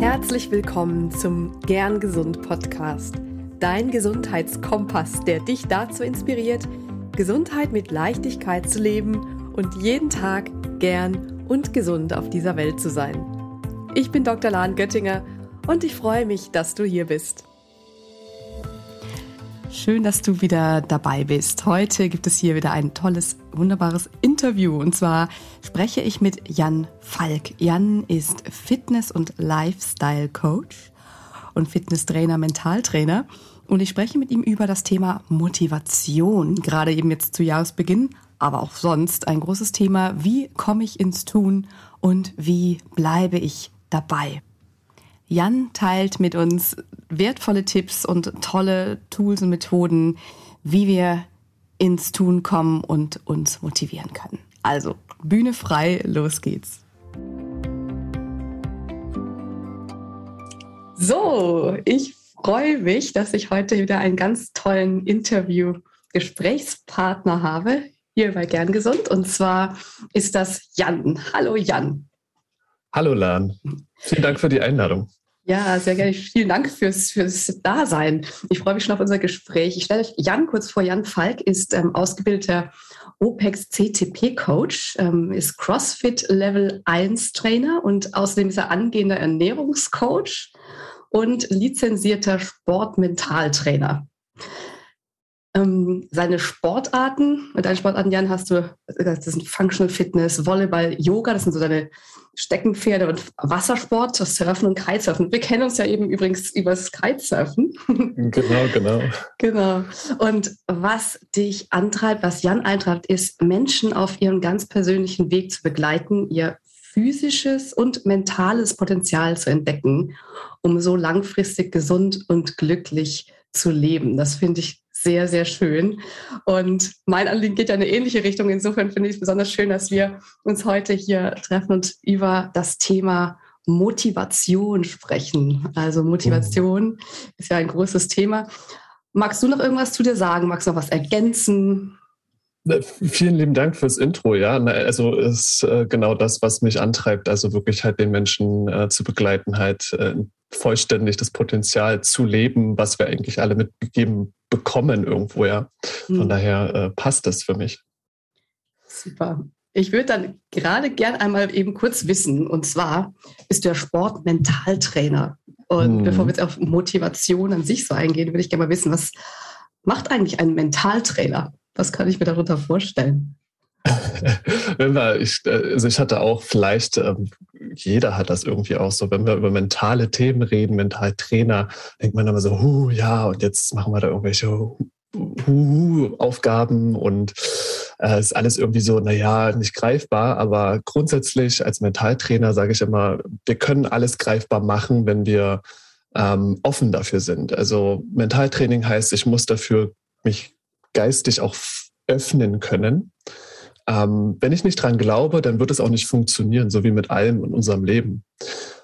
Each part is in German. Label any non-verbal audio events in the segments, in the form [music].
Herzlich willkommen zum Gern Gesund Podcast, dein Gesundheitskompass, der dich dazu inspiriert, Gesundheit mit Leichtigkeit zu leben und jeden Tag gern und gesund auf dieser Welt zu sein. Ich bin Dr. Lahn Göttinger und ich freue mich, dass du hier bist. Schön, dass du wieder dabei bist. Heute gibt es hier wieder ein tolles, wunderbares Interview. Und zwar spreche ich mit Jan Falk. Jan ist Fitness- und Lifestyle-Coach und Fitnesstrainer, Mentaltrainer. Und ich spreche mit ihm über das Thema Motivation, gerade eben jetzt zu Jahresbeginn, aber auch sonst ein großes Thema. Wie komme ich ins Tun und wie bleibe ich dabei? Jan teilt mit uns wertvolle Tipps und tolle Tools und Methoden, wie wir ins Tun kommen und uns motivieren können. Also, Bühne frei, los geht's. So, ich freue mich, dass ich heute wieder einen ganz tollen Interview-Gesprächspartner habe, hier bei Gern Gesund. Und zwar ist das Jan. Hallo Jan. Hallo Lan. Vielen Dank für die Einladung. Ja, sehr gerne. Vielen Dank fürs, fürs Dasein. Ich freue mich schon auf unser Gespräch. Ich stelle euch Jan kurz vor. Jan Falk ist ähm, ausgebildeter OPEX CTP Coach, ähm, ist CrossFit Level 1 Trainer und außerdem ist er angehender Ernährungscoach und lizenzierter Sportmentaltrainer. Ähm, seine Sportarten, mit deinen Sportarten, Jan, hast du, das sind Functional Fitness, Volleyball, Yoga, das sind so deine Steckenpferde und Wassersport, Surfen und Kitesurfen. Wir kennen uns ja eben übrigens über das Kitesurfen. [laughs] Genau, genau. genau. Und was dich antreibt, was Jan eintreibt, ist, Menschen auf ihrem ganz persönlichen Weg zu begleiten, ihr physisches und mentales Potenzial zu entdecken, um so langfristig gesund und glücklich zu leben. Das finde ich sehr, sehr schön. Und mein Anliegen geht ja in eine ähnliche Richtung. Insofern finde ich es besonders schön, dass wir uns heute hier treffen und über das Thema Motivation sprechen. Also Motivation ist ja ein großes Thema. Magst du noch irgendwas zu dir sagen? Magst du noch was ergänzen? Vielen lieben Dank fürs Intro. Ja, also ist äh, genau das, was mich antreibt. Also wirklich halt den Menschen äh, zu begleiten, halt äh, vollständig das Potenzial zu leben, was wir eigentlich alle mitgegeben bekommen irgendwo. Ja, von mhm. daher äh, passt das für mich. Super. Ich würde dann gerade gern einmal eben kurz wissen, und zwar bist du ja Sportmentaltrainer. Und mhm. bevor wir jetzt auf Motivation an sich so eingehen, würde ich gerne mal wissen, was macht eigentlich ein Mentaltrainer? Was kann ich mir darunter vorstellen? [laughs] ich, also ich hatte auch vielleicht, ähm, jeder hat das irgendwie auch so, wenn wir über mentale Themen reden, Mentaltrainer, denkt man immer so, hu, ja, und jetzt machen wir da irgendwelche Aufgaben und äh, ist alles irgendwie so, naja, nicht greifbar, aber grundsätzlich als Mentaltrainer sage ich immer, wir können alles greifbar machen, wenn wir ähm, offen dafür sind. Also Mentaltraining heißt, ich muss dafür mich geistig auch öffnen können. Ähm, wenn ich nicht dran glaube, dann wird es auch nicht funktionieren, so wie mit allem in unserem Leben.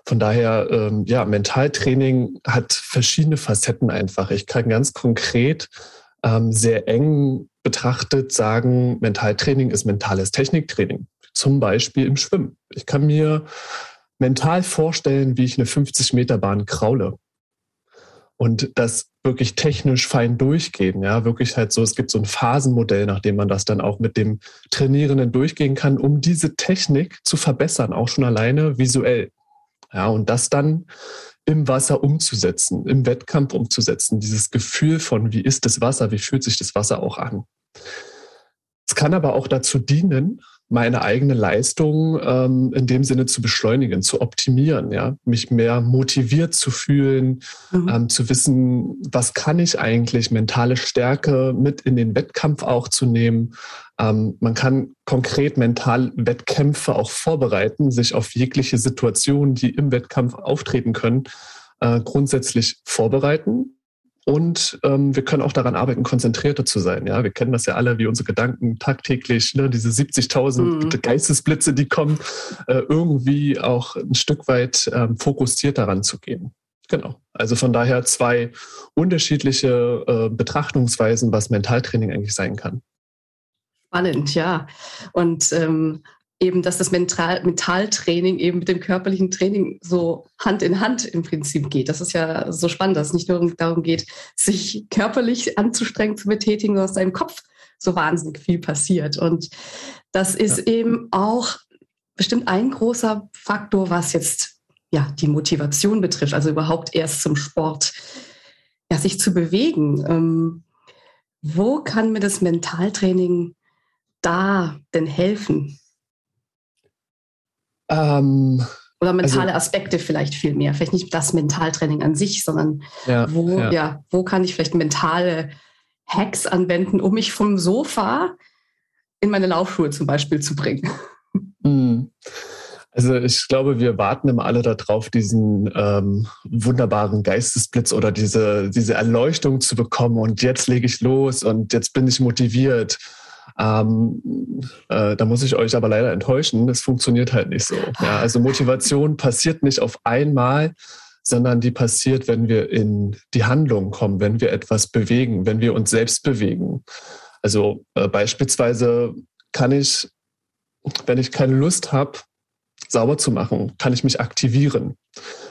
Von daher, ähm, ja, Mentaltraining hat verschiedene Facetten einfach. Ich kann ganz konkret ähm, sehr eng betrachtet sagen, Mentaltraining ist mentales Techniktraining. Zum Beispiel im Schwimmen. Ich kann mir mental vorstellen, wie ich eine 50 Meter Bahn kraule und das wirklich technisch fein durchgehen. Ja, wirklich halt so, es gibt so ein Phasenmodell, nach dem man das dann auch mit dem Trainierenden durchgehen kann, um diese Technik zu verbessern, auch schon alleine visuell. Ja, und das dann im Wasser umzusetzen, im Wettkampf umzusetzen, dieses Gefühl von, wie ist das Wasser, wie fühlt sich das Wasser auch an. Es kann aber auch dazu dienen, meine eigene Leistung ähm, in dem Sinne zu beschleunigen, zu optimieren, ja, mich mehr motiviert zu fühlen, mhm. ähm, zu wissen, was kann ich eigentlich, mentale Stärke mit in den Wettkampf auch zu nehmen. Ähm, man kann konkret mental Wettkämpfe auch vorbereiten, sich auf jegliche Situationen, die im Wettkampf auftreten können, äh, grundsätzlich vorbereiten und ähm, wir können auch daran arbeiten, konzentrierter zu sein. Ja, wir kennen das ja alle, wie unsere Gedanken tagtäglich, ne, diese 70.000 mhm. Geistesblitze, die kommen, äh, irgendwie auch ein Stück weit ähm, fokussiert daran zu gehen. Genau. Also von daher zwei unterschiedliche äh, Betrachtungsweisen, was Mentaltraining eigentlich sein kann. Spannend, ja. Und ähm, eben, dass das Mental Mentaltraining eben mit dem körperlichen Training so Hand in Hand im Prinzip geht. Das ist ja so spannend, dass es nicht nur darum geht, sich körperlich anzustrengen zu betätigen, sondern aus deinem Kopf so wahnsinnig viel passiert. Und das ist ja. eben auch bestimmt ein großer Faktor, was jetzt ja die Motivation betrifft, also überhaupt erst zum Sport, ja, sich zu bewegen. Ähm, wo kann mir das Mentaltraining da denn helfen? Ähm, Oder mentale also, Aspekte vielleicht viel mehr. Vielleicht nicht das Mentaltraining an sich, sondern ja, wo, ja. ja. wo kann ich vielleicht mentale Hacks anwenden, um mich vom Sofa in meine Laufschuhe zum Beispiel zu bringen? Hm. Also ich glaube, wir warten immer alle darauf, diesen ähm, wunderbaren Geistesblitz oder diese, diese Erleuchtung zu bekommen. Und jetzt lege ich los und jetzt bin ich motiviert. Ähm, äh, da muss ich euch aber leider enttäuschen, das funktioniert halt nicht so. Ja, also Motivation [laughs] passiert nicht auf einmal, sondern die passiert, wenn wir in die Handlung kommen, wenn wir etwas bewegen, wenn wir uns selbst bewegen. Also äh, beispielsweise kann ich, wenn ich keine Lust habe, sauber zu machen, kann ich mich aktivieren.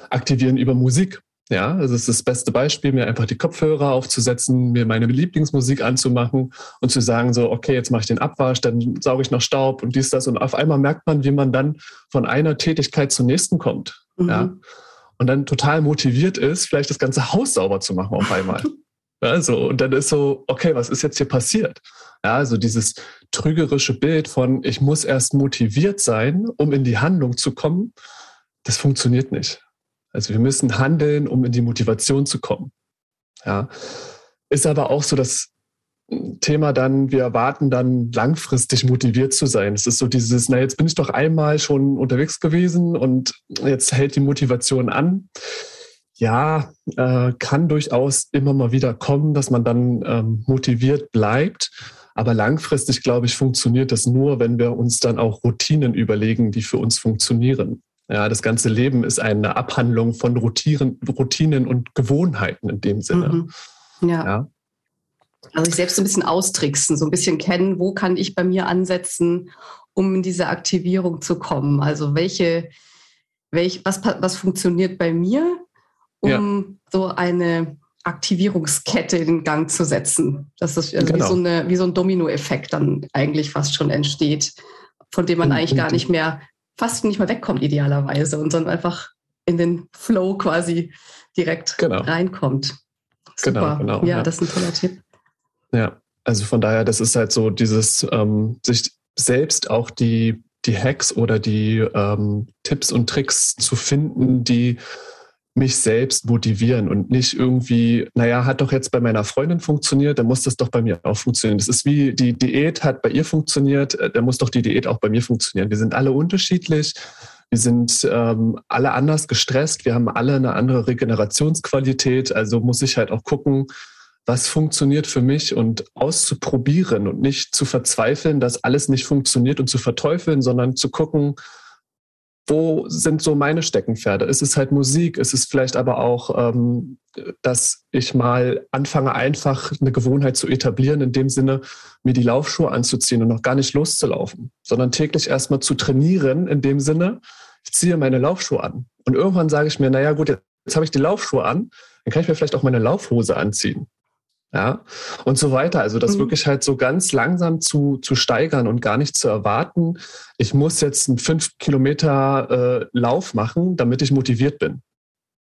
Aktivieren über Musik. Ja, das ist das beste Beispiel, mir einfach die Kopfhörer aufzusetzen, mir meine Lieblingsmusik anzumachen und zu sagen, so, okay, jetzt mache ich den Abwasch, dann sauge ich noch Staub und dies, das. Und auf einmal merkt man, wie man dann von einer Tätigkeit zur nächsten kommt. Mhm. Ja. Und dann total motiviert ist, vielleicht das ganze Haus sauber zu machen auf einmal. [laughs] ja, so. Und dann ist so, okay, was ist jetzt hier passiert? Ja, also dieses trügerische Bild von, ich muss erst motiviert sein, um in die Handlung zu kommen, das funktioniert nicht. Also wir müssen handeln, um in die Motivation zu kommen. Ja. Ist aber auch so das Thema dann, wir erwarten dann langfristig motiviert zu sein. Es ist so dieses, na jetzt bin ich doch einmal schon unterwegs gewesen und jetzt hält die Motivation an. Ja, äh, kann durchaus immer mal wieder kommen, dass man dann ähm, motiviert bleibt. Aber langfristig, glaube ich, funktioniert das nur, wenn wir uns dann auch Routinen überlegen, die für uns funktionieren. Ja, das ganze Leben ist eine Abhandlung von Routinen, Routinen und Gewohnheiten in dem Sinne. Mhm. Ja. ja. Also sich selbst so ein bisschen austricksen, so ein bisschen kennen, wo kann ich bei mir ansetzen, um in diese Aktivierung zu kommen. Also welche, welch, was, was funktioniert bei mir, um ja. so eine Aktivierungskette in Gang zu setzen. Das ist also genau. wie, so eine, wie so ein Dominoeffekt dann eigentlich fast schon entsteht, von dem man und, eigentlich gar nicht mehr, fast nicht mehr wegkommt idealerweise und dann einfach in den Flow quasi direkt genau. reinkommt. Super. Genau, genau. Ja, ja, das ist ein toller Tipp. Ja, also von daher, das ist halt so dieses ähm, sich selbst auch die, die Hacks oder die ähm, Tipps und Tricks zu finden, die mich selbst motivieren und nicht irgendwie, naja, hat doch jetzt bei meiner Freundin funktioniert, dann muss das doch bei mir auch funktionieren. Das ist wie die Diät hat bei ihr funktioniert, äh, dann muss doch die Diät auch bei mir funktionieren. Wir sind alle unterschiedlich, wir sind ähm, alle anders gestresst, wir haben alle eine andere Regenerationsqualität, also muss ich halt auch gucken, was funktioniert für mich und auszuprobieren und nicht zu verzweifeln, dass alles nicht funktioniert und zu verteufeln, sondern zu gucken, wo sind so meine Steckenpferde? Ist es halt Musik? Ist es vielleicht aber auch, ähm, dass ich mal anfange, einfach eine Gewohnheit zu etablieren, in dem Sinne, mir die Laufschuhe anzuziehen und noch gar nicht loszulaufen, sondern täglich erstmal zu trainieren, in dem Sinne, ich ziehe meine Laufschuhe an. Und irgendwann sage ich mir, naja gut, jetzt, jetzt habe ich die Laufschuhe an, dann kann ich mir vielleicht auch meine Laufhose anziehen ja, und so weiter. Also das mhm. wirklich halt so ganz langsam zu, zu steigern und gar nicht zu erwarten, ich muss jetzt einen fünf Kilometer äh, Lauf machen, damit ich motiviert bin.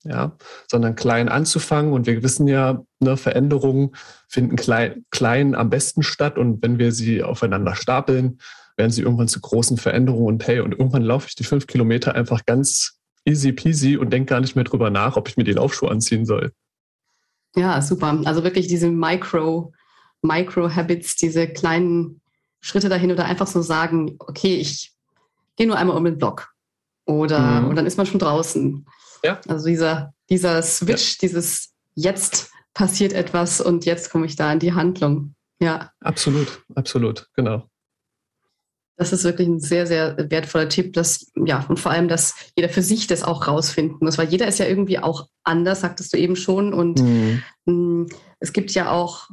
Ja, sondern klein anzufangen und wir wissen ja, ne, Veränderungen finden klein, klein am besten statt und wenn wir sie aufeinander stapeln, werden sie irgendwann zu großen Veränderungen und hey, und irgendwann laufe ich die fünf Kilometer einfach ganz easy peasy und denke gar nicht mehr drüber nach, ob ich mir die Laufschuhe anziehen soll. Ja, super. Also wirklich diese Micro, Micro-Habits, diese kleinen Schritte dahin oder einfach so sagen, okay, ich gehe nur einmal um den Block. Oder mhm. und dann ist man schon draußen. Ja. Also dieser, dieser Switch, ja. dieses jetzt passiert etwas und jetzt komme ich da in die Handlung. Ja. Absolut, absolut, genau. Das ist wirklich ein sehr, sehr wertvoller Tipp, dass, ja, und vor allem, dass jeder für sich das auch rausfinden muss, weil jeder ist ja irgendwie auch anders, sagtest du eben schon. Und mhm. mh, mm, es gibt ja auch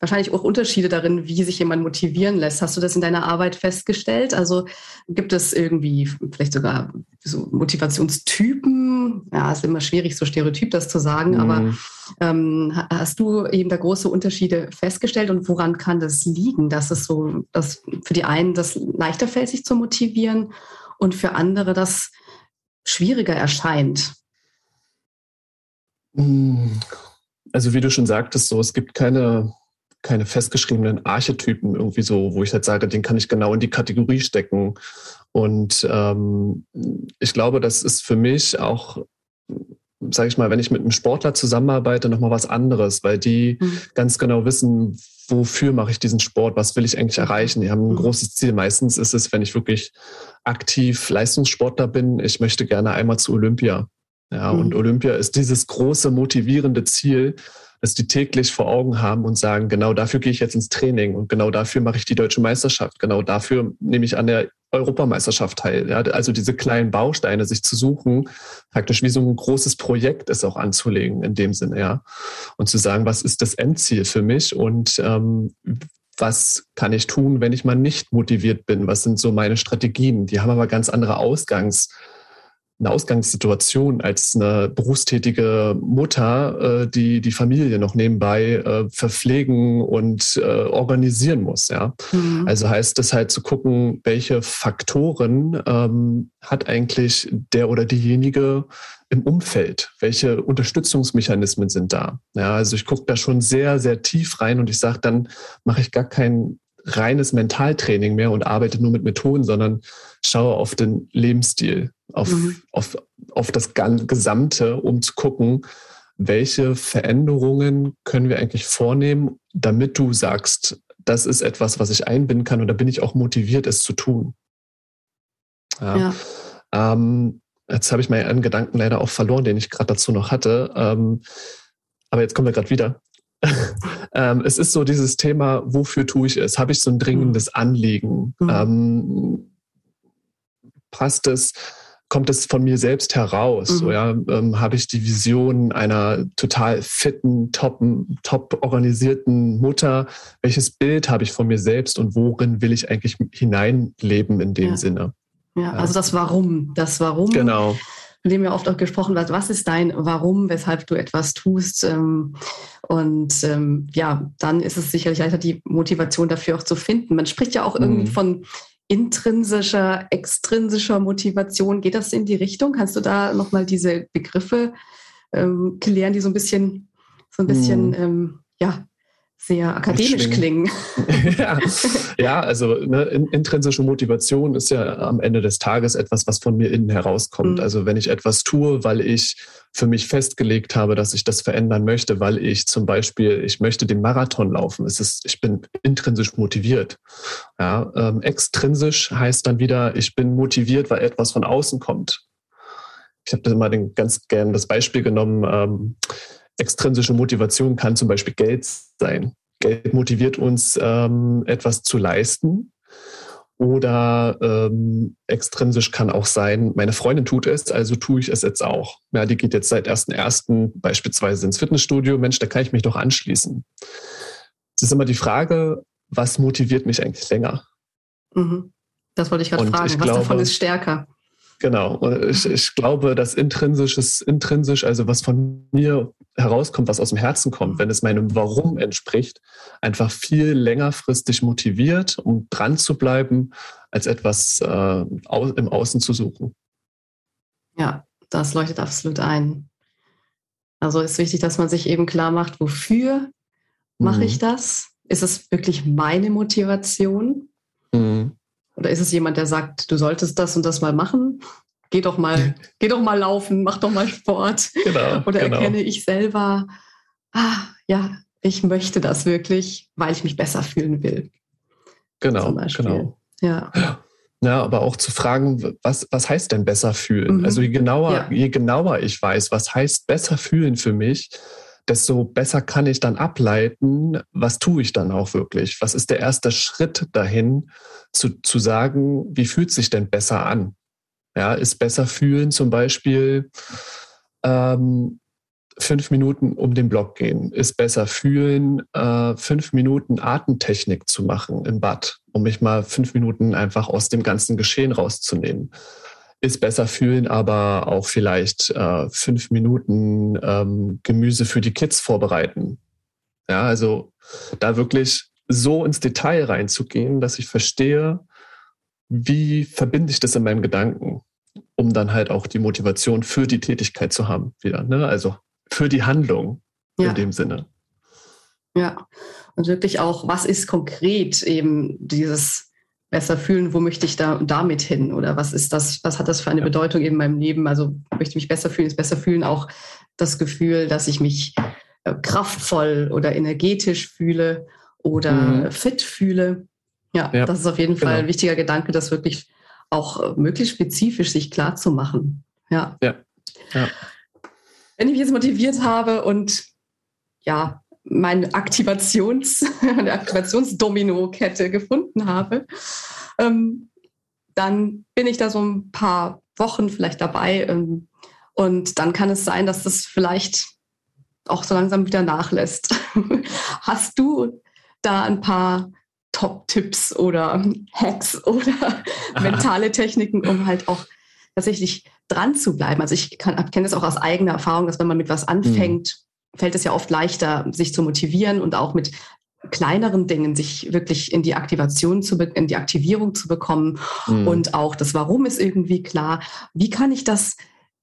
wahrscheinlich auch Unterschiede darin, wie sich jemand motivieren lässt. Hast du das in deiner Arbeit festgestellt? Also gibt es irgendwie vielleicht sogar so Motivationstypen? Ja, es ist immer schwierig, so stereotyp das zu sagen, mhm. aber ähm, hast du eben da große Unterschiede festgestellt und woran kann das liegen, dass es so, dass für die einen das leichter fällt, sich zu motivieren und für andere das schwieriger erscheint? Mhm. Also wie du schon sagtest, so es gibt keine keine festgeschriebenen Archetypen irgendwie so, wo ich halt sage, den kann ich genau in die Kategorie stecken. Und ähm, ich glaube, das ist für mich auch, sage ich mal, wenn ich mit einem Sportler zusammenarbeite, nochmal was anderes, weil die mhm. ganz genau wissen, wofür mache ich diesen Sport, was will ich eigentlich erreichen. Die haben ein mhm. großes Ziel. Meistens ist es, wenn ich wirklich aktiv Leistungssportler bin, ich möchte gerne einmal zu Olympia. Ja, mhm. und Olympia ist dieses große motivierende Ziel, dass die täglich vor Augen haben und sagen, genau dafür gehe ich jetzt ins Training und genau dafür mache ich die deutsche Meisterschaft, genau dafür nehme ich an der Europameisterschaft teil. Ja, also diese kleinen Bausteine sich zu suchen, praktisch wie so ein großes Projekt ist auch anzulegen in dem Sinne, ja. Und zu sagen, was ist das Endziel für mich und ähm, was kann ich tun, wenn ich mal nicht motiviert bin? Was sind so meine Strategien? Die haben aber ganz andere Ausgangs- eine Ausgangssituation als eine berufstätige Mutter, äh, die die Familie noch nebenbei äh, verpflegen und äh, organisieren muss. Ja, mhm. also heißt das halt zu gucken, welche Faktoren ähm, hat eigentlich der oder diejenige im Umfeld? Welche Unterstützungsmechanismen sind da? Ja, also ich gucke da schon sehr, sehr tief rein und ich sage, dann mache ich gar kein reines Mentaltraining mehr und arbeite nur mit Methoden, sondern schaue auf den Lebensstil, auf, mhm. auf, auf das Gesamte, um zu gucken, welche Veränderungen können wir eigentlich vornehmen, damit du sagst, das ist etwas, was ich einbinden kann und da bin ich auch motiviert, es zu tun. Ja. ja. Ähm, jetzt habe ich meinen Gedanken leider auch verloren, den ich gerade dazu noch hatte. Ähm, aber jetzt kommen wir gerade wieder. [laughs] ähm, es ist so dieses Thema, wofür tue ich es? Habe ich so ein dringendes mhm. Anliegen? Mhm. Ähm, passt es? Kommt es von mir selbst heraus? Mhm. Ja, ähm, habe ich die Vision einer total fitten, top, top organisierten Mutter? Welches Bild habe ich von mir selbst und worin will ich eigentlich hineinleben in dem ja. Sinne? Ja, also das Warum, das Warum. Genau von dem ja oft auch gesprochen wird, was ist dein Warum, weshalb du etwas tust. Ähm, und ähm, ja, dann ist es sicherlich leichter, die Motivation dafür auch zu finden. Man spricht ja auch mhm. irgendwie von intrinsischer, extrinsischer Motivation. Geht das in die Richtung? Kannst du da nochmal diese Begriffe ähm, klären, die so ein bisschen, so ein bisschen, mhm. ähm, ja, sehr akademisch klingen. [laughs] ja. [laughs] ja, also ne, intrinsische Motivation ist ja am Ende des Tages etwas, was von mir innen herauskommt. Mhm. Also wenn ich etwas tue, weil ich für mich festgelegt habe, dass ich das verändern möchte, weil ich zum Beispiel, ich möchte den Marathon laufen, es ist, ich bin intrinsisch motiviert. Ja, ähm, extrinsisch heißt dann wieder, ich bin motiviert, weil etwas von außen kommt. Ich habe da mal den, ganz gern das Beispiel genommen. Ähm, extrinsische Motivation kann zum Beispiel Geld sein. Geld motiviert uns, ähm, etwas zu leisten. Oder ähm, extrinsisch kann auch sein, meine Freundin tut es, also tue ich es jetzt auch. Ja, die geht jetzt seit 1.1. beispielsweise ins Fitnessstudio. Mensch, da kann ich mich doch anschließen. Es ist immer die Frage, was motiviert mich eigentlich länger? Mhm. Das wollte ich gerade fragen. Ich was glaube, davon ist stärker? Genau. Ich, ich glaube, dass intrinsisches, intrinsisch, also was von mir herauskommt, was aus dem Herzen kommt, wenn es meinem Warum entspricht, einfach viel längerfristig motiviert, um dran zu bleiben, als etwas äh, im Außen zu suchen. Ja, das leuchtet absolut ein. Also ist wichtig, dass man sich eben klar macht, wofür mhm. mache ich das? Ist es wirklich meine Motivation? Mhm. Oder ist es jemand, der sagt, du solltest das und das mal machen? Geh doch mal, geh doch mal laufen, mach doch mal Sport. Genau, Oder genau. erkenne ich selber, ah, ja, ich möchte das wirklich, weil ich mich besser fühlen will. Genau, genau. Ja. Ja, aber auch zu fragen, was, was heißt denn besser fühlen? Mhm. Also je genauer, ja. je genauer ich weiß, was heißt besser fühlen für mich, desto besser kann ich dann ableiten, was tue ich dann auch wirklich? Was ist der erste Schritt dahin, zu, zu sagen, wie fühlt sich denn besser an? Ja, ist besser fühlen zum Beispiel ähm, fünf Minuten um den Block gehen, ist besser fühlen, äh, fünf Minuten Atemtechnik zu machen im Bad, um mich mal fünf Minuten einfach aus dem ganzen Geschehen rauszunehmen. Ist besser fühlen, aber auch vielleicht äh, fünf Minuten ähm, Gemüse für die Kids vorbereiten. Ja, also da wirklich so ins Detail reinzugehen, dass ich verstehe, wie verbinde ich das in meinem Gedanken, um dann halt auch die Motivation für die Tätigkeit zu haben wieder. Ne? Also für die Handlung ja. in dem Sinne. Ja, und wirklich auch, was ist konkret eben dieses besser fühlen, wo möchte ich da damit hin oder was ist das, was hat das für eine ja. Bedeutung in meinem Leben? Also möchte ich mich besser fühlen, ist besser fühlen auch das Gefühl, dass ich mich äh, kraftvoll oder energetisch fühle oder mhm. fit fühle. Ja, ja, das ist auf jeden Fall genau. ein wichtiger Gedanke, das wirklich auch äh, möglichst spezifisch sich klar zu machen. Ja. ja. ja. Wenn ich mich jetzt motiviert habe und ja, meine Aktivations, [laughs] meine Aktivationsdomino-Kette gefunden habe, ähm, dann bin ich da so ein paar Wochen vielleicht dabei. Ähm, und dann kann es sein, dass das vielleicht auch so langsam wieder nachlässt. [laughs] Hast du da ein paar Top-Tipps oder Hacks oder [laughs] mentale Techniken, um halt auch tatsächlich dran zu bleiben. Also ich kenne das auch aus eigener Erfahrung, dass wenn man mit was anfängt, mhm. Fällt es ja oft leichter, sich zu motivieren und auch mit kleineren Dingen sich wirklich in die Aktivation zu in die Aktivierung zu bekommen mhm. und auch das Warum ist irgendwie klar. Wie kann ich das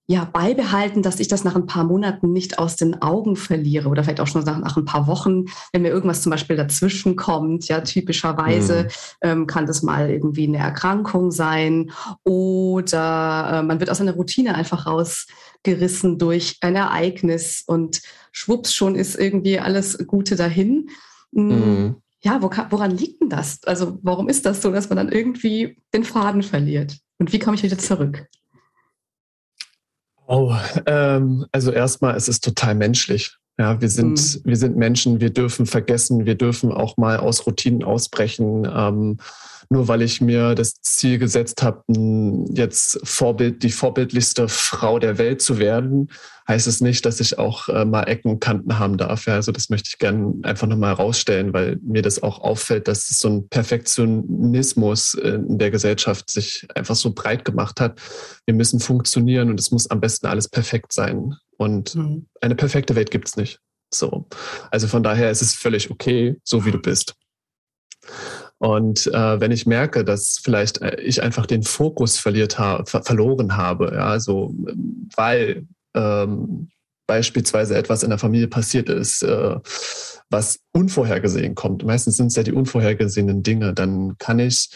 ja, beibehalten, dass ich das nach ein paar Monaten nicht aus den Augen verliere oder vielleicht auch schon nach, nach ein paar Wochen, wenn mir irgendwas zum Beispiel dazwischen kommt. Ja, typischerweise mhm. ähm, kann das mal irgendwie eine Erkrankung sein oder äh, man wird aus einer Routine einfach rausgerissen durch ein Ereignis und schwupps schon ist irgendwie alles Gute dahin. Hm, mhm. Ja, wo, woran liegt denn das? Also warum ist das so, dass man dann irgendwie den Faden verliert? Und wie komme ich wieder zurück? Oh, ähm, also erstmal, es ist total menschlich. Ja, wir sind, mhm. wir sind Menschen, wir dürfen vergessen, wir dürfen auch mal aus Routinen ausbrechen. Ähm, nur weil ich mir das Ziel gesetzt habe, jetzt Vorbild, die vorbildlichste Frau der Welt zu werden, heißt es nicht, dass ich auch äh, mal Ecken und Kanten haben darf. Ja, also das möchte ich gerne einfach nochmal herausstellen, weil mir das auch auffällt, dass so ein Perfektionismus in der Gesellschaft sich einfach so breit gemacht hat. Wir müssen funktionieren und es muss am besten alles perfekt sein. Und mhm. eine perfekte Welt gibt's nicht. So. Also von daher ist es völlig okay, so wie du bist. Und äh, wenn ich merke, dass vielleicht äh, ich einfach den Fokus verliert ha ver verloren habe, ja, so, weil ähm, beispielsweise etwas in der Familie passiert ist, äh, was unvorhergesehen kommt, meistens sind es ja die unvorhergesehenen Dinge, dann kann ich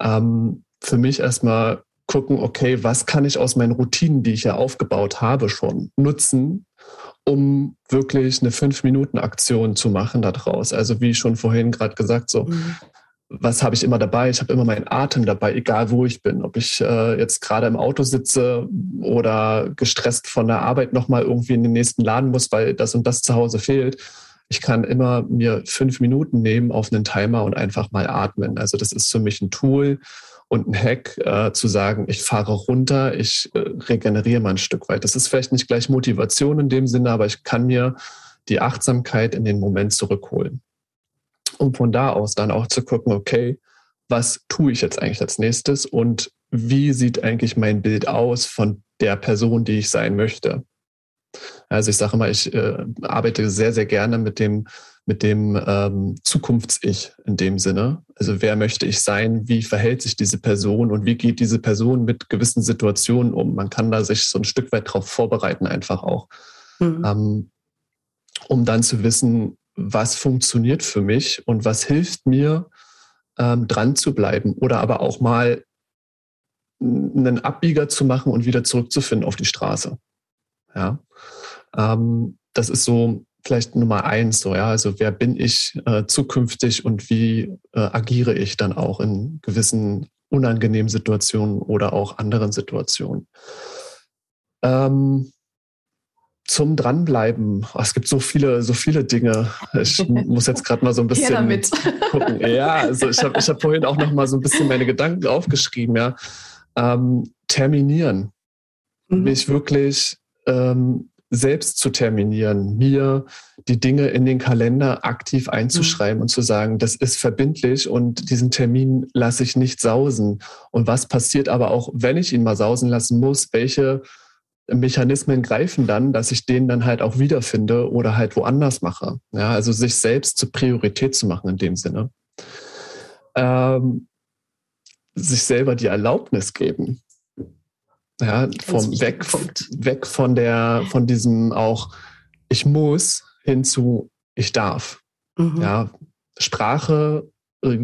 ähm, für mich erstmal gucken, okay, was kann ich aus meinen Routinen, die ich ja aufgebaut habe, schon nutzen, um wirklich eine Fünf-Minuten-Aktion zu machen daraus. Also wie schon vorhin gerade gesagt, so mhm was habe ich immer dabei? Ich habe immer meinen Atem dabei, egal wo ich bin. Ob ich äh, jetzt gerade im Auto sitze oder gestresst von der Arbeit nochmal irgendwie in den nächsten Laden muss, weil das und das zu Hause fehlt. Ich kann immer mir fünf Minuten nehmen auf einen Timer und einfach mal atmen. Also das ist für mich ein Tool und ein Hack, äh, zu sagen, ich fahre runter, ich äh, regeneriere mal ein Stück weit. Das ist vielleicht nicht gleich Motivation in dem Sinne, aber ich kann mir die Achtsamkeit in den Moment zurückholen um von da aus dann auch zu gucken, okay, was tue ich jetzt eigentlich als nächstes und wie sieht eigentlich mein Bild aus von der Person, die ich sein möchte. Also ich sage mal, ich äh, arbeite sehr, sehr gerne mit dem, mit dem ähm, Zukunfts-Ich in dem Sinne. Also wer möchte ich sein, wie verhält sich diese Person und wie geht diese Person mit gewissen Situationen um. Man kann da sich so ein Stück weit darauf vorbereiten, einfach auch, mhm. ähm, um dann zu wissen, was funktioniert für mich und was hilft mir, ähm, dran zu bleiben oder aber auch mal einen Abbieger zu machen und wieder zurückzufinden auf die Straße. Ja, ähm, das ist so vielleicht Nummer eins, so ja. Also wer bin ich äh, zukünftig und wie äh, agiere ich dann auch in gewissen unangenehmen Situationen oder auch anderen Situationen? Ähm, zum Dranbleiben. Oh, es gibt so viele, so viele Dinge. Ich [laughs] muss jetzt gerade mal so ein bisschen damit. [laughs] gucken. Ja, also ich habe ich hab vorhin auch noch mal so ein bisschen meine Gedanken aufgeschrieben. Ja, ähm, terminieren. Mhm. Mich wirklich ähm, selbst zu terminieren, mir die Dinge in den Kalender aktiv einzuschreiben mhm. und zu sagen, das ist verbindlich und diesen Termin lasse ich nicht sausen. Und was passiert aber auch, wenn ich ihn mal sausen lassen muss, welche Mechanismen greifen dann, dass ich den dann halt auch wiederfinde oder halt woanders mache. Ja, also sich selbst zur Priorität zu machen in dem Sinne. Ähm, sich selber die Erlaubnis geben. Ja, vom weg, weg von der, von diesem auch, ich muss hin zu ich darf. Mhm. Ja, Sprache äh,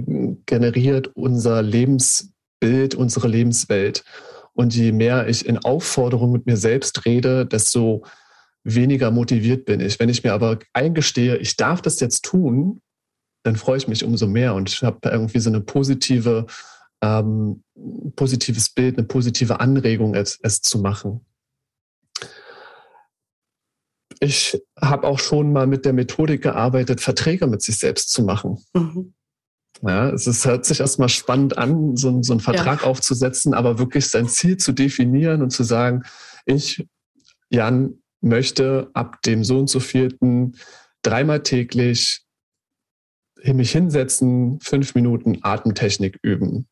generiert unser Lebensbild, unsere Lebenswelt. Und je mehr ich in Aufforderung mit mir selbst rede, desto weniger motiviert bin ich. Wenn ich mir aber eingestehe, ich darf das jetzt tun, dann freue ich mich umso mehr und ich habe irgendwie so eine positive, ähm, positives Bild, eine positive Anregung, es, es zu machen. Ich habe auch schon mal mit der Methodik gearbeitet, Verträge mit sich selbst zu machen. Mhm. Ja, es ist, hört sich erstmal spannend an, so, so einen Vertrag ja. aufzusetzen, aber wirklich sein Ziel zu definieren und zu sagen, ich, Jan, möchte ab dem so und so vierten dreimal täglich mich hinsetzen, fünf Minuten Atemtechnik üben.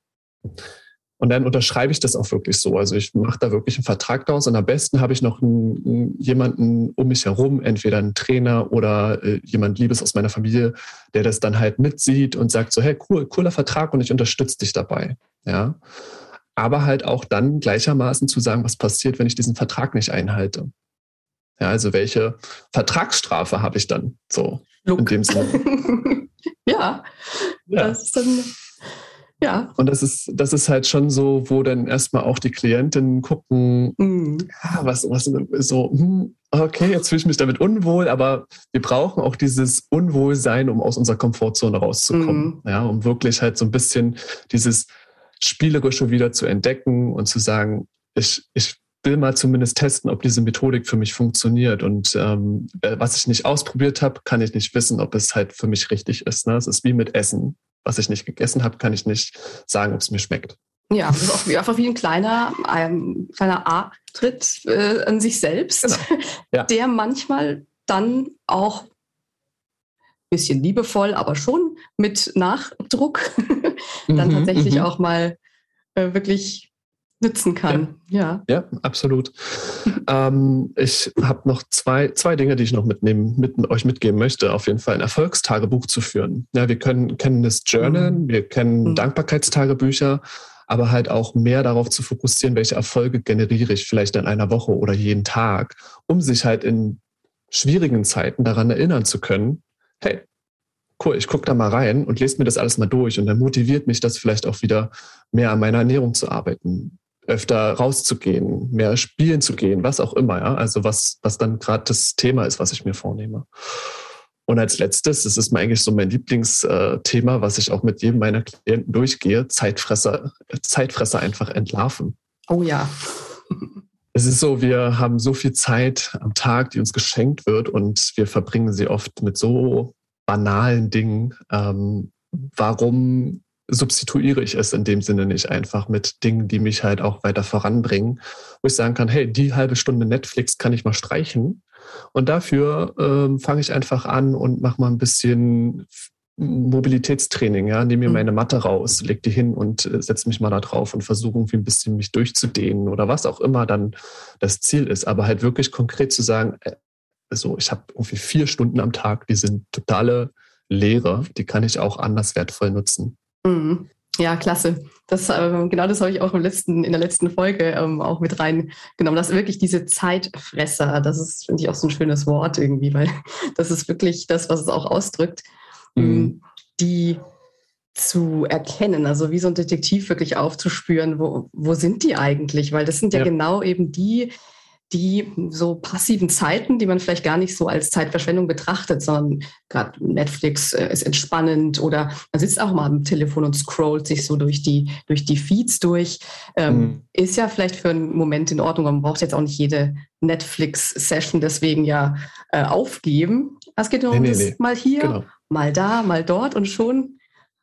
Und dann unterschreibe ich das auch wirklich so. Also ich mache da wirklich einen Vertrag daraus und am besten habe ich noch einen, jemanden um mich herum, entweder einen Trainer oder äh, jemand Liebes aus meiner Familie, der das dann halt mitsieht und sagt so, hey, cool, cooler Vertrag und ich unterstütze dich dabei. Ja. Aber halt auch dann gleichermaßen zu sagen, was passiert, wenn ich diesen Vertrag nicht einhalte. Ja, also welche Vertragsstrafe habe ich dann so Look. in dem Sinne. [laughs] ja, ja, das ist dann ja. Und das ist, das ist halt schon so, wo dann erstmal auch die Klientinnen gucken, mhm. was, was so, hm, okay, jetzt fühle ich mich damit unwohl, aber wir brauchen auch dieses Unwohlsein, um aus unserer Komfortzone rauszukommen. Mhm. Ja, um wirklich halt so ein bisschen dieses Spielerische wieder zu entdecken und zu sagen, ich, ich will mal zumindest testen, ob diese Methodik für mich funktioniert. Und ähm, was ich nicht ausprobiert habe, kann ich nicht wissen, ob es halt für mich richtig ist. Ne? Es ist wie mit Essen was ich nicht gegessen habe, kann ich nicht sagen, ob es mir schmeckt. Ja, einfach wie, einfach wie ein kleiner, ein kleiner A-Tritt äh, an sich selbst, genau. [laughs] ja. der manchmal dann auch ein bisschen liebevoll, aber schon mit Nachdruck [laughs] dann mhm, tatsächlich mhm. auch mal äh, wirklich nützen kann. Ja, ja, ja absolut. ähm, ich habe noch zwei, zwei Dinge, die ich noch mitnehmen, mit euch mitgeben möchte. Auf jeden Fall ein Erfolgstagebuch zu führen. Ja, wir können, kennen das Journal, mhm. wir kennen mhm. Dankbarkeitstagebücher, aber halt auch mehr darauf zu fokussieren, welche Erfolge generiere ich vielleicht in einer Woche oder jeden Tag, um sich halt in schwierigen Zeiten daran erinnern zu können, hey, cool, ich gucke da mal rein und lese mir das alles mal durch und dann motiviert mich das vielleicht auch wieder mehr an meiner Ernährung zu arbeiten, öfter rauszugehen, mehr spielen zu gehen, was auch immer, ja. Also was, was dann gerade das Thema ist, was ich mir vornehme. Und als letztes, das ist mir eigentlich so mein Lieblingsthema, was ich auch mit jedem meiner Klienten durchgehe, Zeitfresser, Zeitfresser einfach entlarven. Oh ja. Es ist so, wir haben so viel Zeit am Tag, die uns geschenkt wird und wir verbringen sie oft mit so banalen Dingen. Ähm, warum substituiere ich es in dem Sinne nicht einfach mit Dingen, die mich halt auch weiter voranbringen, wo ich sagen kann, hey, die halbe Stunde Netflix kann ich mal streichen und dafür ähm, fange ich einfach an und mache mal ein bisschen Mobilitätstraining, ja, nehme mir mhm. meine Matte raus, leg die hin und äh, setze mich mal da drauf und versuche irgendwie ein bisschen mich durchzudehnen oder was auch immer dann das Ziel ist, aber halt wirklich konkret zu sagen, äh, so, ich habe irgendwie vier Stunden am Tag, die sind totale Leere, die kann ich auch anders wertvoll nutzen. Mhm. Ja, klasse. Das, äh, genau das habe ich auch im letzten, in der letzten Folge ähm, auch mit reingenommen. Das ist wirklich diese Zeitfresser, das ist, finde ich, auch so ein schönes Wort irgendwie, weil [laughs] das ist wirklich das, was es auch ausdrückt, mhm. Ähm, die zu erkennen, also wie so ein Detektiv wirklich aufzuspüren, wo, wo sind die eigentlich? Weil das sind ja, ja. genau eben die, die so passiven Zeiten, die man vielleicht gar nicht so als Zeitverschwendung betrachtet, sondern gerade Netflix äh, ist entspannend oder man sitzt auch mal am Telefon und scrollt sich so durch die, durch die Feeds durch. Ähm, mhm. Ist ja vielleicht für einen Moment in Ordnung, man braucht jetzt auch nicht jede Netflix-Session deswegen ja äh, aufgeben. Es geht nur um nee, das nee. mal hier, genau. mal da, mal dort und schon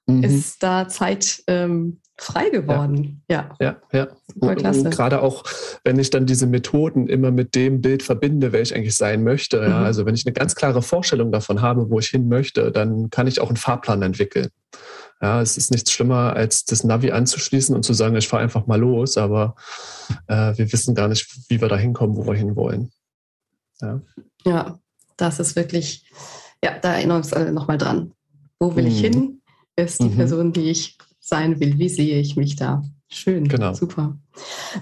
mhm. ist da Zeit ähm, frei geworden. Ja, ja, ja. ja. klasse. Und gerade auch, wenn ich dann diese Methoden immer mit dem Bild verbinde, wer ich eigentlich sein möchte. Ja? Mhm. Also wenn ich eine ganz klare Vorstellung davon habe, wo ich hin möchte, dann kann ich auch einen Fahrplan entwickeln. Ja, es ist nichts schlimmer, als das Navi anzuschließen und zu sagen, ich fahre einfach mal los, aber äh, wir wissen gar nicht, wie wir da hinkommen, wo wir hinwollen. Ja. ja, das ist wirklich, ja, da erinnern wir uns alle nochmal dran. Wo will mhm. ich hin? Ist die mhm. Person, die ich sein will? Wie sehe ich mich da? Schön, genau. super.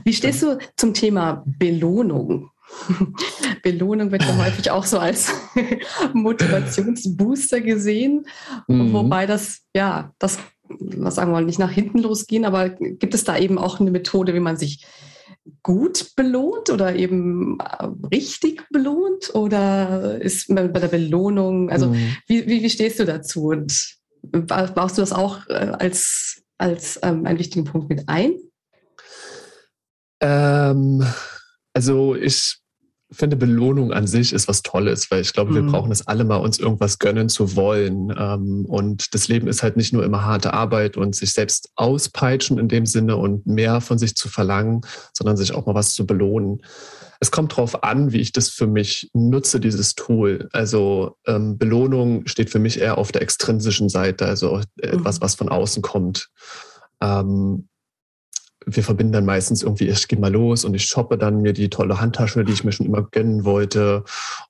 Wie stehst du zum Thema Belohnung? [laughs] Belohnung wird ja [laughs] häufig auch so als [laughs] Motivationsbooster gesehen, mhm. wobei das, ja, das, was sagen wir mal, nicht nach hinten losgehen, aber gibt es da eben auch eine Methode, wie man sich gut belohnt oder eben äh, richtig belohnt? Oder ist bei der Belohnung, also mhm. wie, wie, wie, stehst du dazu? Und baust du das auch äh, als, als ähm, einen wichtigen Punkt mit ein? Ähm, also ich finde, Belohnung an sich ist was Tolles, weil ich glaube, wir mhm. brauchen es alle mal, uns irgendwas gönnen zu wollen. Ähm, und das Leben ist halt nicht nur immer harte Arbeit und sich selbst auspeitschen in dem Sinne und mehr von sich zu verlangen, sondern sich auch mal was zu belohnen. Es kommt darauf an, wie ich das für mich nutze, dieses Tool. Also ähm, Belohnung steht für mich eher auf der extrinsischen Seite, also etwas, mhm. was von außen kommt. Ähm, wir verbinden dann meistens irgendwie, ich gehe mal los und ich shoppe dann mir die tolle Handtasche, die ich mir schon immer gönnen wollte.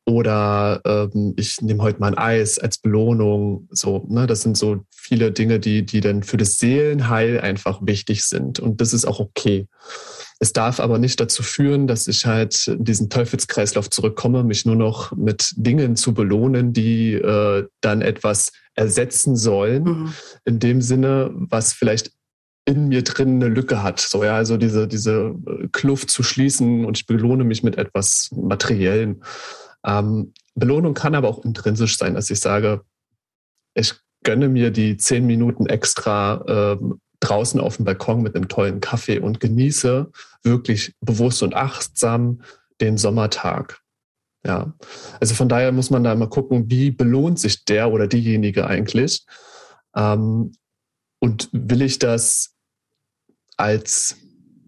Oder ähm, ich nehme heute mal ein Eis als Belohnung. So, ne, das sind so viele Dinge, die, die dann für das Seelenheil einfach wichtig sind. Und das ist auch okay. Es darf aber nicht dazu führen, dass ich halt in diesen Teufelskreislauf zurückkomme, mich nur noch mit Dingen zu belohnen, die äh, dann etwas ersetzen sollen. Mhm. In dem Sinne, was vielleicht in mir drin eine Lücke hat. So, ja, also diese, diese äh, Kluft zu schließen und ich belohne mich mit etwas Materiellen. Ähm, Belohnung kann aber auch intrinsisch sein, dass ich sage, ich gönne mir die zehn Minuten extra ähm, draußen auf dem Balkon mit einem tollen Kaffee und genieße wirklich bewusst und achtsam den Sommertag. Ja, also von daher muss man da mal gucken, wie belohnt sich der oder diejenige eigentlich. Ähm, und will ich das als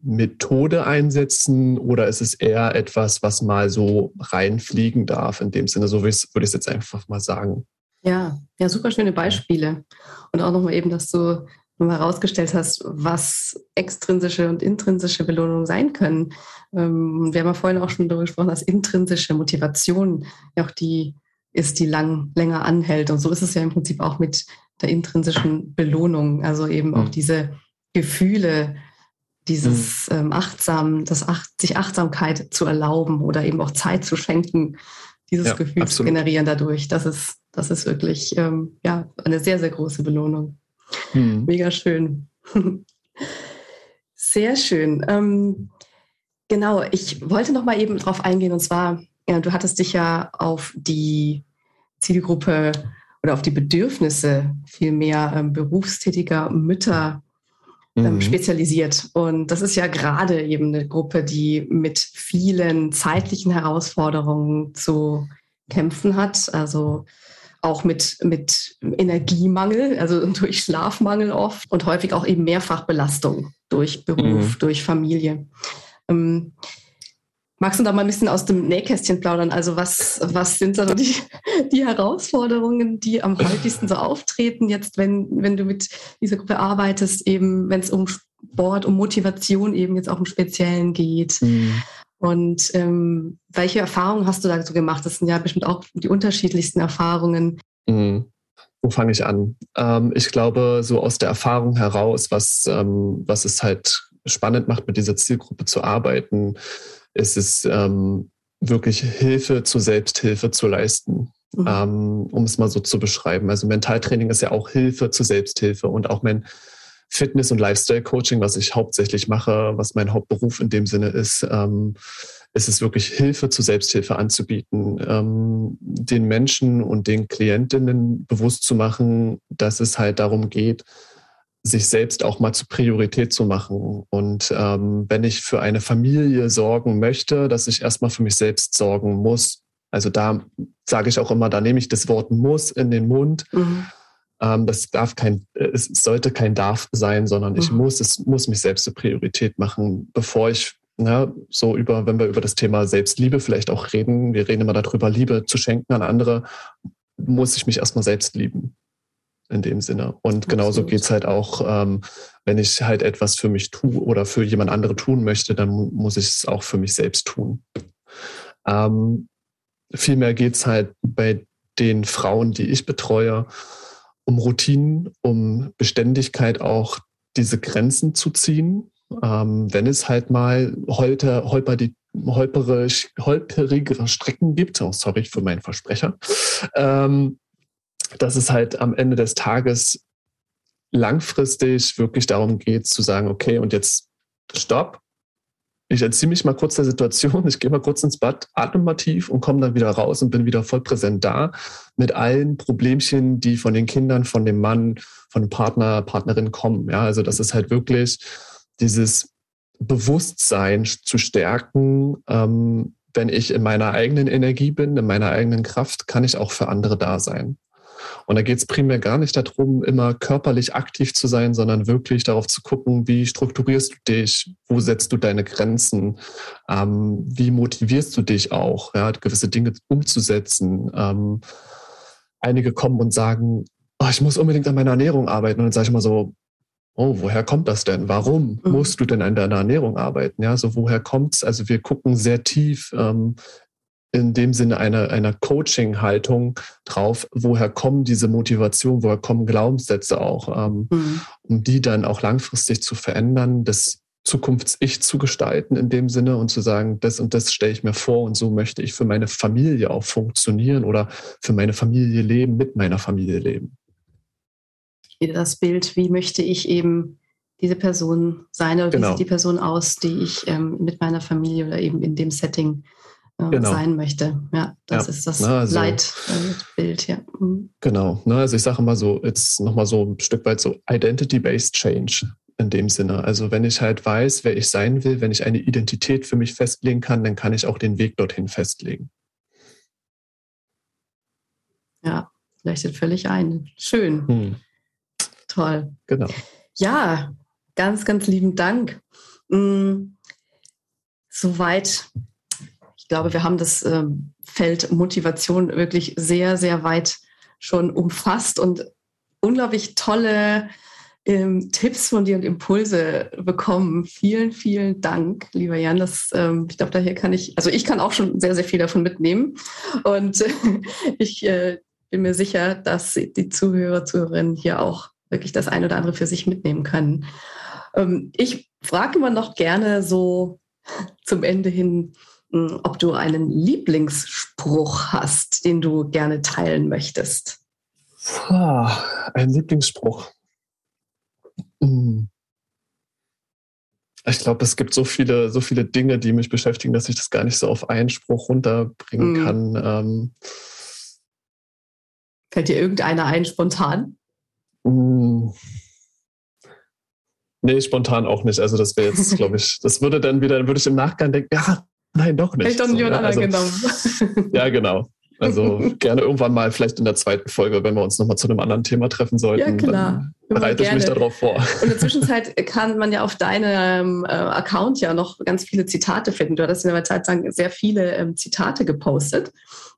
Methode einsetzen oder ist es eher etwas, was mal so reinfliegen darf in dem Sinne? So würde ich es jetzt einfach mal sagen. Ja, ja, super schöne Beispiele. Und auch nochmal eben, dass du nochmal herausgestellt hast, was extrinsische und intrinsische Belohnungen sein können. Ähm, wir haben ja vorhin auch schon darüber gesprochen, dass intrinsische Motivation ja auch die ist, die lang, länger anhält. Und so ist es ja im Prinzip auch mit der intrinsischen Belohnung. Also eben auch hm. diese Gefühle, dieses mhm. ähm, achtsam, das Ach sich Achtsamkeit zu erlauben oder eben auch Zeit zu schenken, dieses ja, Gefühl absolut. zu generieren dadurch. Das ist, das ist wirklich ähm, ja, eine sehr, sehr große Belohnung. Mhm. Mega schön. [laughs] sehr schön. Ähm, genau, ich wollte noch mal eben drauf eingehen und zwar, ja, du hattest dich ja auf die Zielgruppe oder auf die Bedürfnisse vielmehr ähm, berufstätiger Mütter ähm, mhm. spezialisiert. Und das ist ja gerade eben eine Gruppe, die mit vielen zeitlichen Herausforderungen zu kämpfen hat. Also auch mit, mit Energiemangel, also [laughs] durch Schlafmangel oft und häufig auch eben Mehrfachbelastung durch Beruf, mhm. durch Familie. Ähm, Magst du da mal ein bisschen aus dem Nähkästchen plaudern? Also was, was sind so die, [laughs] die Herausforderungen, die am häufigsten so auftreten jetzt, wenn, wenn du mit dieser Gruppe arbeitest, eben wenn es um Sport, um Motivation eben jetzt auch im Speziellen geht? Mhm. Und ähm, welche Erfahrungen hast du da so gemacht? Das sind ja bestimmt auch die unterschiedlichsten Erfahrungen. Mhm. Wo fange ich an? Ähm, ich glaube, so aus der Erfahrung heraus, was, ähm, was es halt spannend macht, mit dieser Zielgruppe zu arbeiten, ist es ähm, wirklich Hilfe zur Selbsthilfe zu leisten, mhm. ähm, um es mal so zu beschreiben. Also Mentaltraining ist ja auch Hilfe zur Selbsthilfe und auch mein Fitness- und Lifestyle-Coaching, was ich hauptsächlich mache, was mein Hauptberuf in dem Sinne ist, ähm, ist es wirklich Hilfe zur Selbsthilfe anzubieten, ähm, den Menschen und den Klientinnen bewusst zu machen, dass es halt darum geht, sich selbst auch mal zur Priorität zu machen. Und ähm, wenn ich für eine Familie sorgen möchte, dass ich erstmal für mich selbst sorgen muss. Also da sage ich auch immer, da nehme ich das Wort muss in den Mund. Mhm. Ähm, das darf kein, es sollte kein darf sein, sondern ich mhm. muss, es muss mich selbst zur Priorität machen, bevor ich ne, so über, wenn wir über das Thema Selbstliebe vielleicht auch reden, wir reden immer darüber, Liebe zu schenken an andere, muss ich mich erstmal selbst lieben. In dem Sinne. Und genauso geht es halt auch, ähm, wenn ich halt etwas für mich tue oder für jemand andere tun möchte, dann muss ich es auch für mich selbst tun. Ähm, vielmehr geht es halt bei den Frauen, die ich betreue, um Routinen, um Beständigkeit auch diese Grenzen zu ziehen. Ähm, wenn es halt mal holter, holper die, holpere, holperigere Strecken gibt, oh, sorry für meinen Versprecher, ähm, dass es halt am Ende des Tages langfristig wirklich darum geht zu sagen, okay, und jetzt stopp, ich entziehe mich mal kurz der Situation, ich gehe mal kurz ins Bad, atme mal tief und komme dann wieder raus und bin wieder voll präsent da mit allen Problemchen, die von den Kindern, von dem Mann, von dem Partner, Partnerin kommen. Ja, also das ist halt wirklich dieses Bewusstsein zu stärken, ähm, wenn ich in meiner eigenen Energie bin, in meiner eigenen Kraft, kann ich auch für andere da sein. Und da geht es primär gar nicht darum, immer körperlich aktiv zu sein, sondern wirklich darauf zu gucken, wie strukturierst du dich, wo setzt du deine Grenzen, ähm, wie motivierst du dich auch, ja, gewisse Dinge umzusetzen. Ähm, einige kommen und sagen, oh, ich muss unbedingt an meiner Ernährung arbeiten. Und dann sage ich immer so, oh, woher kommt das denn? Warum mhm. musst du denn an deiner Ernährung arbeiten? Ja, so woher kommt's? Also wir gucken sehr tief ähm, in dem Sinne einer, einer Coaching-Haltung drauf, woher kommen diese Motivation, woher kommen Glaubenssätze auch, ähm, mhm. um die dann auch langfristig zu verändern, das Zukunfts-Ich zu gestalten in dem Sinne und zu sagen, das und das stelle ich mir vor und so möchte ich für meine Familie auch funktionieren oder für meine Familie leben, mit meiner Familie leben. Wieder das Bild, wie möchte ich eben diese Person sein oder genau. wie sieht die Person aus, die ich ähm, mit meiner Familie oder eben in dem Setting äh, genau. sein möchte. Ja, das ja. ist das Na, also, Leitbild, ja. Mhm. Genau. Na, also ich sage mal so, jetzt nochmal so ein Stück weit so Identity-Based Change in dem Sinne. Also wenn ich halt weiß, wer ich sein will, wenn ich eine Identität für mich festlegen kann, dann kann ich auch den Weg dorthin festlegen. Ja, leuchtet völlig ein. Schön. Hm. Toll. Genau. Ja, ganz, ganz lieben Dank. Hm, soweit ich glaube, wir haben das ähm, Feld Motivation wirklich sehr, sehr weit schon umfasst und unglaublich tolle ähm, Tipps von dir und Impulse bekommen. Vielen, vielen Dank, lieber Jan. Das, ähm, ich glaube, daher kann ich, also ich kann auch schon sehr, sehr viel davon mitnehmen. Und äh, [laughs] ich äh, bin mir sicher, dass die Zuhörer, Zuhörerinnen hier auch wirklich das ein oder andere für sich mitnehmen können. Ähm, ich frage immer noch gerne so zum Ende hin, ob du einen Lieblingsspruch hast, den du gerne teilen möchtest. Ah, ein Lieblingsspruch. Hm. Ich glaube, es gibt so viele, so viele Dinge, die mich beschäftigen, dass ich das gar nicht so auf einen Spruch runterbringen mhm. kann. Ähm, Fällt dir irgendeiner ein spontan? Hm. Nee, spontan auch nicht. Also das wäre jetzt, glaube ich, das würde dann wieder, würde ich im Nachgang denken, ja, Nein, doch nicht. Hätte ich doch jemand so, anderen also, genommen. [laughs] ja, genau. Also gerne irgendwann mal, vielleicht in der zweiten Folge, wenn wir uns nochmal zu einem anderen Thema treffen sollten. Ja, klar. Bereite ich mich darauf vor. Und in der Zwischenzeit kann man ja auf deinem äh, Account ja noch ganz viele Zitate finden. Du hattest in der Zeit lang sehr viele ähm, Zitate gepostet,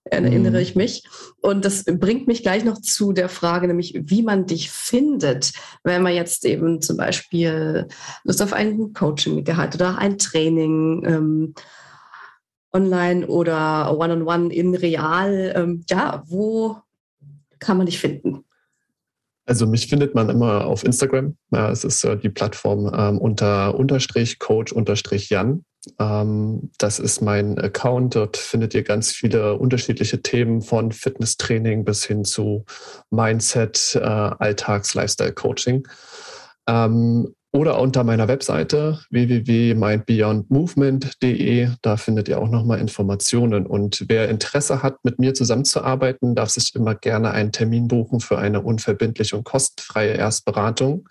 erinnere mhm. ich mich. Und das bringt mich gleich noch zu der Frage, nämlich wie man dich findet, wenn man jetzt eben zum Beispiel Lust auf ein Coaching hat oder ein Training. Ähm, online oder one-on-one -on -one in real. Ähm, ja, wo kann man dich finden? Also mich findet man immer auf Instagram. Ja, es ist äh, die Plattform ähm, unter unterstrich Coach unterstrich Jan. Ähm, das ist mein Account. Dort findet ihr ganz viele unterschiedliche Themen von Fitnesstraining bis hin zu Mindset, äh, Alltags, Lifestyle Coaching. Ähm, oder unter meiner Webseite www.mindbeyondmovement.de. Da findet ihr auch nochmal Informationen. Und wer Interesse hat, mit mir zusammenzuarbeiten, darf sich immer gerne einen Termin buchen für eine unverbindliche und kostenfreie Erstberatung,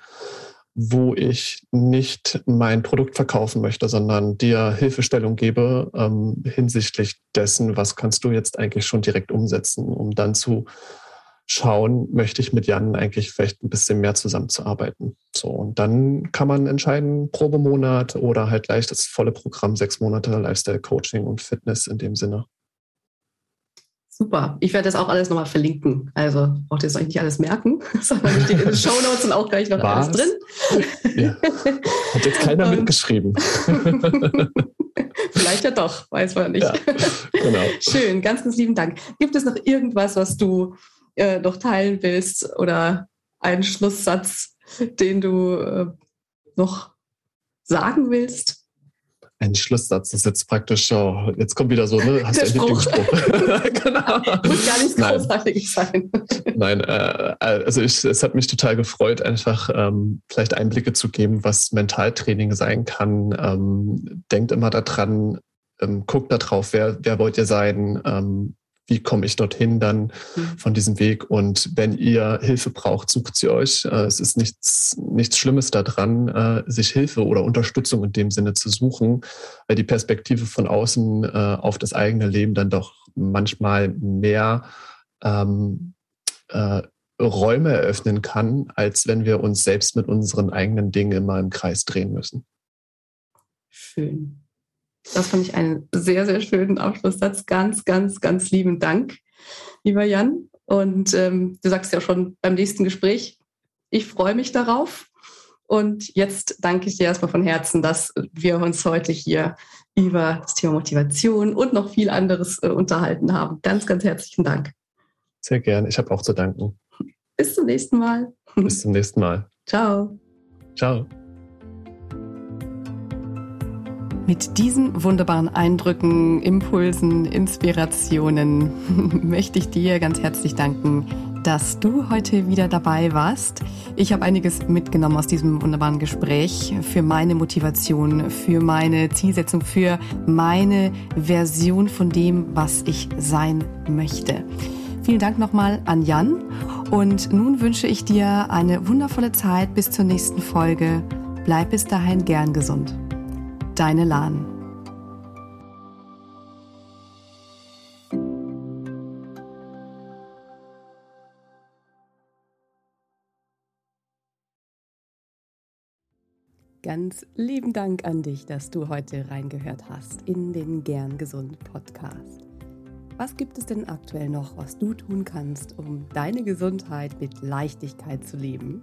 wo ich nicht mein Produkt verkaufen möchte, sondern dir Hilfestellung gebe ähm, hinsichtlich dessen, was kannst du jetzt eigentlich schon direkt umsetzen, um dann zu schauen, möchte ich mit Jan eigentlich vielleicht ein bisschen mehr zusammenzuarbeiten. So, und dann kann man entscheiden, Probemonat oder halt gleich das volle Programm, sechs Monate Lifestyle Coaching und Fitness in dem Sinne. Super. Ich werde das auch alles nochmal verlinken. Also braucht ihr es euch nicht alles merken, [laughs] sondern steht in den [laughs] Show Notes und auch gleich noch Was? alles drin. Ja. Hat jetzt keiner und mitgeschrieben. [laughs] Vielleicht ja doch, weiß man nicht. Ja, genau. Schön, ganz, ganz lieben Dank. Gibt es noch irgendwas, was du äh, noch teilen willst oder einen Schlusssatz, den du äh, noch sagen willst? Ein Schlusssatz, das ist jetzt praktisch, oh, jetzt kommt wieder so, ne? [laughs] Hast du einen Lieblingsspruch? [laughs] genau. Muss gar nichts Großartiges sein. Nein, äh, also ich, es hat mich total gefreut, einfach ähm, vielleicht Einblicke zu geben, was Mentaltraining sein kann. Ähm, denkt immer daran, ähm, guckt darauf, wer, wer wollt ihr sein, ähm, wie komme ich dorthin dann mhm. von diesem Weg. Und wenn ihr Hilfe braucht, sucht sie euch. Äh, es ist nichts, nichts Schlimmes daran, äh, sich Hilfe oder Unterstützung in dem Sinne zu suchen, weil die Perspektive von außen äh, auf das eigene Leben dann doch manchmal mehr ähm, äh, Räume eröffnen kann, als wenn wir uns selbst mit unseren eigenen Dingen immer im Kreis drehen müssen. Schön. Das fand ich einen sehr, sehr schönen Abschlusssatz. Ganz, ganz, ganz lieben Dank, lieber Jan. Und ähm, du sagst ja schon beim nächsten Gespräch, ich freue mich darauf. Und jetzt danke ich dir erstmal von Herzen, dass wir uns heute hier über das Thema Motivation und noch viel anderes äh, unterhalten haben. Ganz, ganz herzlichen Dank. Sehr gern. Ich habe auch zu danken. Bis zum nächsten Mal. Bis zum nächsten Mal. Ciao. Ciao. Mit diesen wunderbaren Eindrücken, Impulsen, Inspirationen [laughs] möchte ich dir ganz herzlich danken, dass du heute wieder dabei warst. Ich habe einiges mitgenommen aus diesem wunderbaren Gespräch für meine Motivation, für meine Zielsetzung, für meine Version von dem, was ich sein möchte. Vielen Dank nochmal an Jan und nun wünsche ich dir eine wundervolle Zeit bis zur nächsten Folge. Bleib bis dahin gern gesund. Deine Lahn. Ganz lieben Dank an dich, dass du heute reingehört hast in den Gern Gesund Podcast. Was gibt es denn aktuell noch, was du tun kannst, um deine Gesundheit mit Leichtigkeit zu leben?